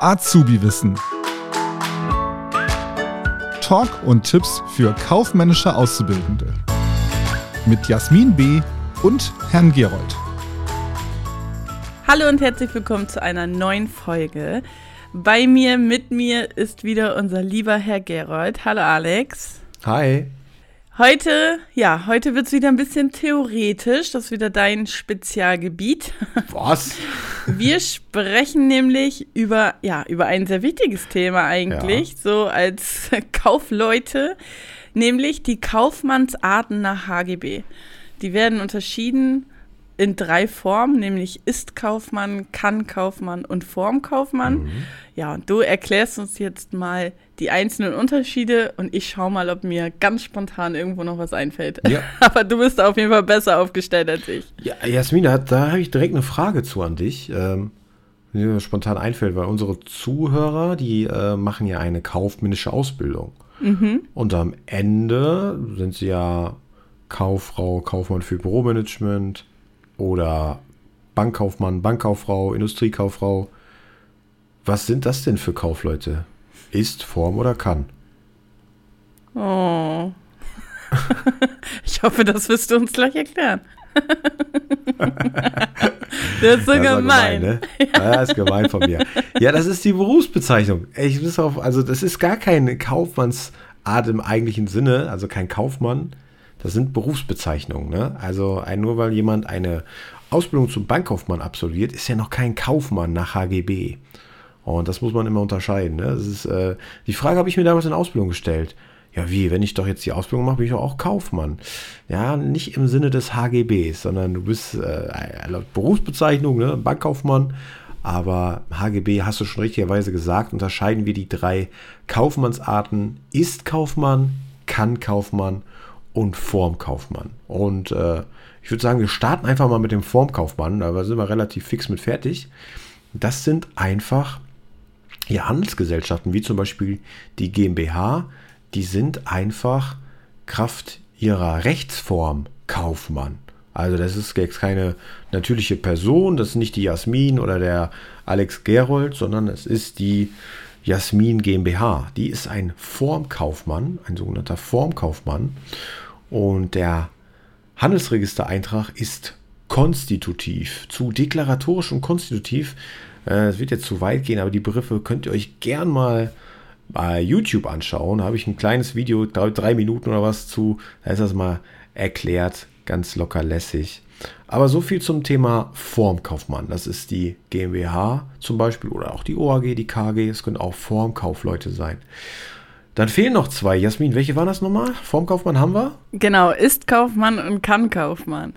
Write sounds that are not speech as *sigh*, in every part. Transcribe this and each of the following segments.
Azubi-Wissen. Talk und Tipps für kaufmännische Auszubildende. Mit Jasmin B. und Herrn Gerold. Hallo und herzlich willkommen zu einer neuen Folge. Bei mir, mit mir ist wieder unser lieber Herr Gerold. Hallo Alex. Hi. Heute, ja, heute wird es wieder ein bisschen theoretisch. Das ist wieder dein Spezialgebiet. *laughs* Was? Wir sprechen nämlich über, ja, über ein sehr wichtiges Thema eigentlich, ja. so als Kaufleute, nämlich die Kaufmannsarten nach HGB. Die werden unterschieden in drei Formen, nämlich Ist-Kaufmann, Kann-Kaufmann und Formkaufmann. Mhm. Ja, und du erklärst uns jetzt mal die einzelnen Unterschiede und ich schaue mal, ob mir ganz spontan irgendwo noch was einfällt. Ja. *laughs* Aber du bist auf jeden Fall besser aufgestellt als ich. Ja, Jasmin, da, da habe ich direkt eine Frage zu an dich. Ähm, die mir spontan einfällt, weil unsere Zuhörer, die äh, machen ja eine kaufmännische Ausbildung. Mhm. Und am Ende sind sie ja Kauffrau, Kaufmann für Büromanagement, oder Bankkaufmann, Bankkauffrau, Industriekauffrau. Was sind das denn für Kaufleute? Ist, Form oder kann? Oh. *laughs* ich hoffe, das wirst du uns gleich erklären. *laughs* das ist so das gemein. gemein ne? *laughs* ja. Das ist gemein von mir. Ja, das ist die Berufsbezeichnung. Ich muss auf, also das ist gar keine Kaufmannsart im eigentlichen Sinne, also kein Kaufmann, das sind Berufsbezeichnungen. Ne? Also nur weil jemand eine Ausbildung zum Bankkaufmann absolviert, ist er noch kein Kaufmann nach HGB. Und das muss man immer unterscheiden. Ne? Ist, äh, die Frage habe ich mir damals in Ausbildung gestellt. Ja, wie, wenn ich doch jetzt die Ausbildung mache, bin ich doch auch Kaufmann. Ja, nicht im Sinne des HGBs, sondern du bist äh, laut Berufsbezeichnung, ne, Bankkaufmann. Aber HGB hast du schon richtigerweise gesagt, unterscheiden wir die drei Kaufmannsarten. Ist Kaufmann, kann Kaufmann und Formkaufmann. Und äh, ich würde sagen, wir starten einfach mal mit dem Formkaufmann, da sind wir relativ fix mit fertig. Das sind einfach ja, Handelsgesellschaften, wie zum Beispiel die GmbH, die sind einfach Kraft ihrer Rechtsform Kaufmann. Also das ist jetzt keine natürliche Person, das ist nicht die Jasmin oder der Alex Gerold, sondern es ist die Jasmin GmbH. Die ist ein Formkaufmann, ein sogenannter Formkaufmann. Und der Handelsregistereintrag ist konstitutiv. Zu deklaratorisch und konstitutiv, äh, es wird jetzt zu weit gehen, aber die Begriffe könnt ihr euch gern mal bei YouTube anschauen. Da habe ich ein kleines Video, drei Minuten oder was zu, da ist das mal erklärt, ganz locker lässig. Aber so viel zum Thema Formkaufmann. Das ist die GmbH zum Beispiel oder auch die OAG, die KG. Es können auch Formkaufleute sein. Dann fehlen noch zwei. Jasmin, welche waren das nochmal? Formkaufmann haben wir? Genau, ist Kaufmann und kann Kaufmann.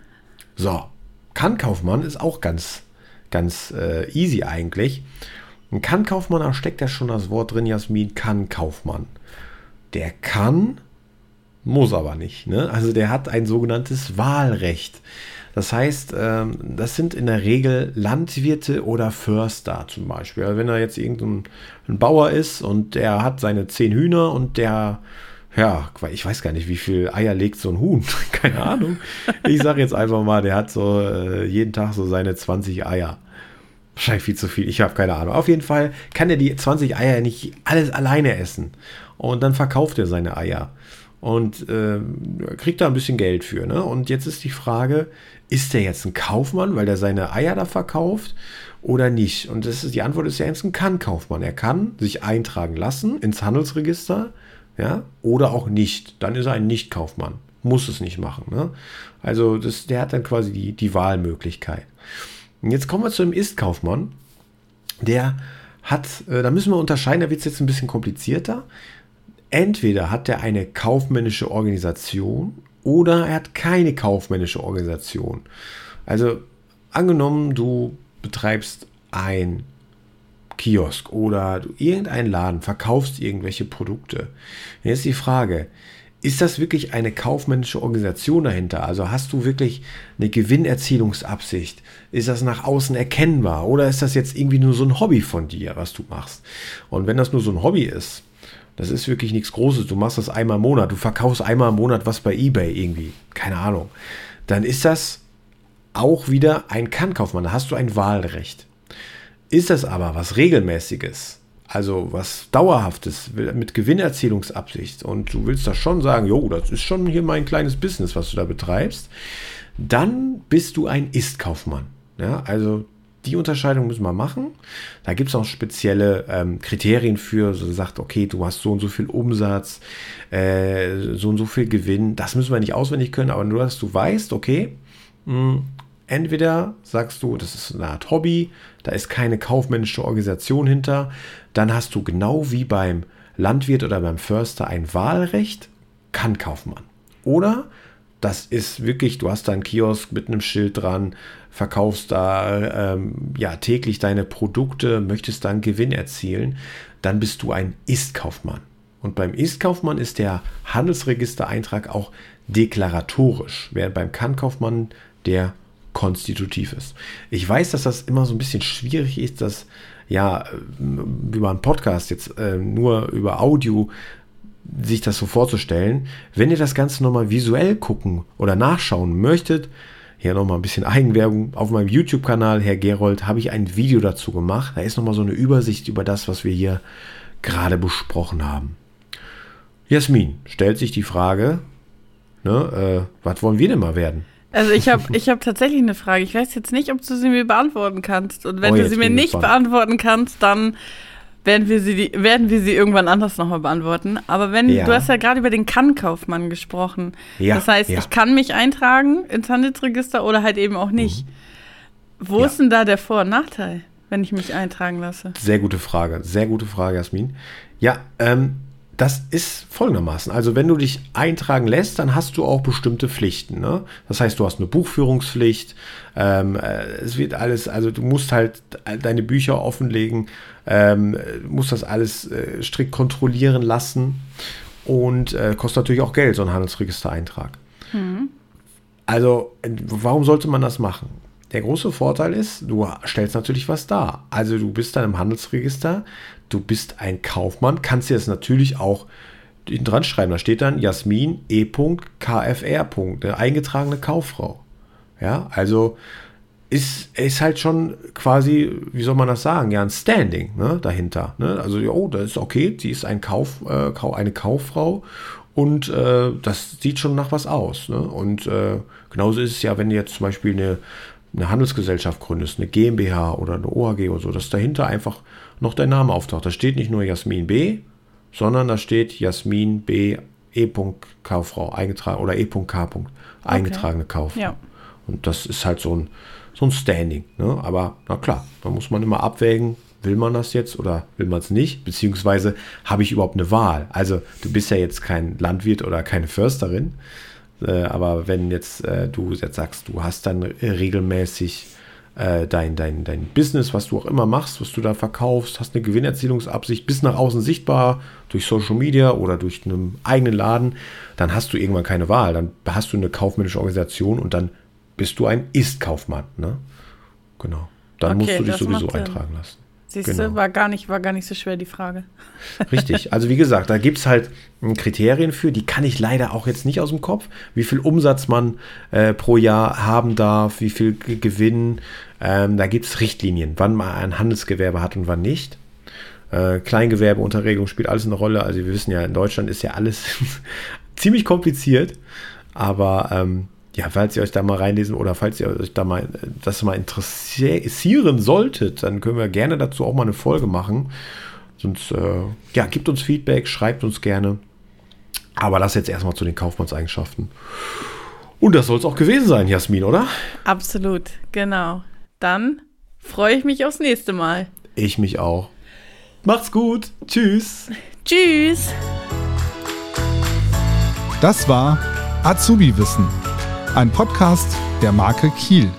So, kann Kaufmann ist auch ganz, ganz äh, easy eigentlich. Ein kann Kaufmann, da steckt ja schon das Wort drin, Jasmin, kann Kaufmann. Der kann, muss aber nicht. Ne? Also der hat ein sogenanntes Wahlrecht. Das heißt, ähm, das sind in der Regel Landwirte oder Förster zum Beispiel. Also wenn er jetzt irgendein Bauer ist und der hat seine zehn Hühner und der, ja, ich weiß gar nicht, wie viel Eier legt so ein Huhn. *laughs* Keine Ahnung. Ich sage jetzt einfach mal, der hat so äh, jeden Tag so seine 20 Eier. Wahrscheinlich viel zu viel, ich habe keine Ahnung. Auf jeden Fall kann er die 20 Eier nicht alles alleine essen. Und dann verkauft er seine Eier und äh, kriegt da ein bisschen Geld für. Ne? Und jetzt ist die Frage, ist der jetzt ein Kaufmann, weil er seine Eier da verkauft oder nicht? Und das ist, die Antwort ist ja jetzt ein Kann-Kaufmann. Er kann sich eintragen lassen ins Handelsregister, ja, oder auch nicht. Dann ist er ein Nicht-Kaufmann. Muss es nicht machen. Ne? Also das, der hat dann quasi die, die Wahlmöglichkeit. Und jetzt kommen wir zu dem Ist-Kaufmann. Der hat, äh, da müssen wir unterscheiden, da wird es jetzt ein bisschen komplizierter. Entweder hat er eine kaufmännische Organisation oder er hat keine kaufmännische Organisation. Also angenommen, du betreibst ein Kiosk oder irgendeinen Laden, verkaufst irgendwelche Produkte. Jetzt die Frage, ist das wirklich eine kaufmännische Organisation dahinter? Also hast du wirklich eine Gewinnerzielungsabsicht? Ist das nach außen erkennbar? Oder ist das jetzt irgendwie nur so ein Hobby von dir, was du machst? Und wenn das nur so ein Hobby ist, das ist wirklich nichts Großes. Du machst das einmal im Monat. Du verkaufst einmal im Monat was bei eBay irgendwie. Keine Ahnung. Dann ist das auch wieder ein Kannkaufmann. Da hast du ein Wahlrecht. Ist es aber was Regelmäßiges, also was Dauerhaftes mit Gewinnerzielungsabsicht und du willst da schon sagen, jo, das ist schon hier mein kleines Business, was du da betreibst, dann bist du ein Ist-Kaufmann. Ja, also die Unterscheidung müssen wir machen. Da gibt es auch spezielle ähm, Kriterien für, so sagt, okay, du hast so und so viel Umsatz, äh, so und so viel Gewinn. Das müssen wir nicht auswendig können, aber nur, dass du weißt, okay, mh, hm, entweder sagst du, das ist eine Art Hobby, da ist keine kaufmännische Organisation hinter, dann hast du genau wie beim Landwirt oder beim Förster ein Wahlrecht, kann Kaufmann. Oder das ist wirklich, du hast da einen Kiosk mit einem Schild dran, verkaufst da ähm, ja täglich deine Produkte, möchtest dann Gewinn erzielen, dann bist du ein Ist-Kaufmann. Und beim Ist-Kaufmann ist der Handelsregistereintrag auch deklaratorisch, während beim Kann-Kaufmann der konstitutiv ist. Ich weiß, dass das immer so ein bisschen schwierig ist, dass ja über einen Podcast jetzt äh, nur über Audio sich das so vorzustellen. Wenn ihr das Ganze nochmal visuell gucken oder nachschauen möchtet, hier nochmal ein bisschen Eigenwerbung. Auf meinem YouTube-Kanal, Herr Gerold, habe ich ein Video dazu gemacht. Da ist nochmal so eine Übersicht über das, was wir hier gerade besprochen haben. Jasmin stellt sich die Frage, ne, äh, was wollen wir denn mal werden? Also ich habe *laughs* ich hab tatsächlich eine Frage. Ich weiß jetzt nicht, ob du sie mir beantworten kannst. Und wenn oh, du sie mir nicht beantworten kannst, dann werden wir sie, werden wir sie irgendwann anders nochmal beantworten. Aber wenn, ja. du hast ja gerade über den Kann-Kaufmann gesprochen. Ja, das heißt, ja. ich kann mich eintragen ins Handelsregister oder halt eben auch nicht. Mhm. Wo ist denn da der Vor- und Nachteil, wenn ich mich eintragen lasse? Sehr gute Frage, sehr gute Frage, Jasmin. Ja, ähm, das ist folgendermaßen. Also wenn du dich eintragen lässt, dann hast du auch bestimmte Pflichten. Ne? Das heißt, du hast eine Buchführungspflicht. Ähm, äh, es wird alles, also du musst halt deine Bücher offenlegen, ähm, musst das alles äh, strikt kontrollieren lassen und äh, kostet natürlich auch Geld, so ein Handelsregistereintrag. Mhm. Also, warum sollte man das machen? Der große Vorteil ist, du stellst natürlich was dar. Also du bist dann im Handelsregister, du bist ein Kaufmann, kannst dir das natürlich auch dran schreiben. Da steht dann Jasmin E.KFR. Eine eingetragene Kauffrau. Ja, also ist, ist halt schon quasi, wie soll man das sagen, ja, ein Standing ne, dahinter. Ne? Also, oh, das ist okay, sie ist ein Kauf, äh, eine Kauffrau und äh, das sieht schon nach was aus. Ne? Und äh, genauso ist es ja, wenn du jetzt zum Beispiel eine eine Handelsgesellschaft gründest, eine GmbH oder eine OAG oder so, dass dahinter einfach noch dein Name auftaucht. Da steht nicht nur Jasmin B, sondern da steht Jasmin B E. Kauffrau eingetragen oder E.K. eingetragene okay. Kauffrau. Ja. Und das ist halt so ein, so ein Standing. Ne? Aber na klar, da muss man immer abwägen, will man das jetzt oder will man es nicht? Beziehungsweise habe ich überhaupt eine Wahl? Also du bist ja jetzt kein Landwirt oder keine Försterin, aber wenn jetzt äh, du jetzt sagst, du hast dann regelmäßig äh, dein, dein, dein Business, was du auch immer machst, was du da verkaufst, hast eine Gewinnerzielungsabsicht, bist nach außen sichtbar durch Social Media oder durch einen eigenen Laden, dann hast du irgendwann keine Wahl. Dann hast du eine kaufmännische Organisation und dann bist du ein Ist-Kaufmann. Ne? Genau. Dann okay, musst du dich sowieso eintragen lassen. Siehst genau. du, war gar, nicht, war gar nicht so schwer die Frage. *laughs* Richtig, also wie gesagt, da gibt es halt hm, Kriterien für, die kann ich leider auch jetzt nicht aus dem Kopf, wie viel Umsatz man äh, pro Jahr haben darf, wie viel Gewinn. Ähm, da gibt es Richtlinien, wann man ein Handelsgewerbe hat und wann nicht. Äh, Kleingewerbe, Unterregelung spielt alles eine Rolle. Also wir wissen ja, in Deutschland ist ja alles *laughs* ziemlich kompliziert, aber ähm, ja, falls ihr euch da mal reinlesen oder falls ihr euch da mal das mal interessieren solltet, dann können wir gerne dazu auch mal eine Folge machen. Sonst, äh, ja, gibt uns Feedback, schreibt uns gerne. Aber das jetzt erstmal zu den Kaufmannseigenschaften. Und das soll es auch gewesen sein, Jasmin, oder? Absolut, genau. Dann freue ich mich aufs nächste Mal. Ich mich auch. Macht's gut. Tschüss. *laughs* Tschüss. Das war Azubi Wissen ein Podcast der Marke Kiel.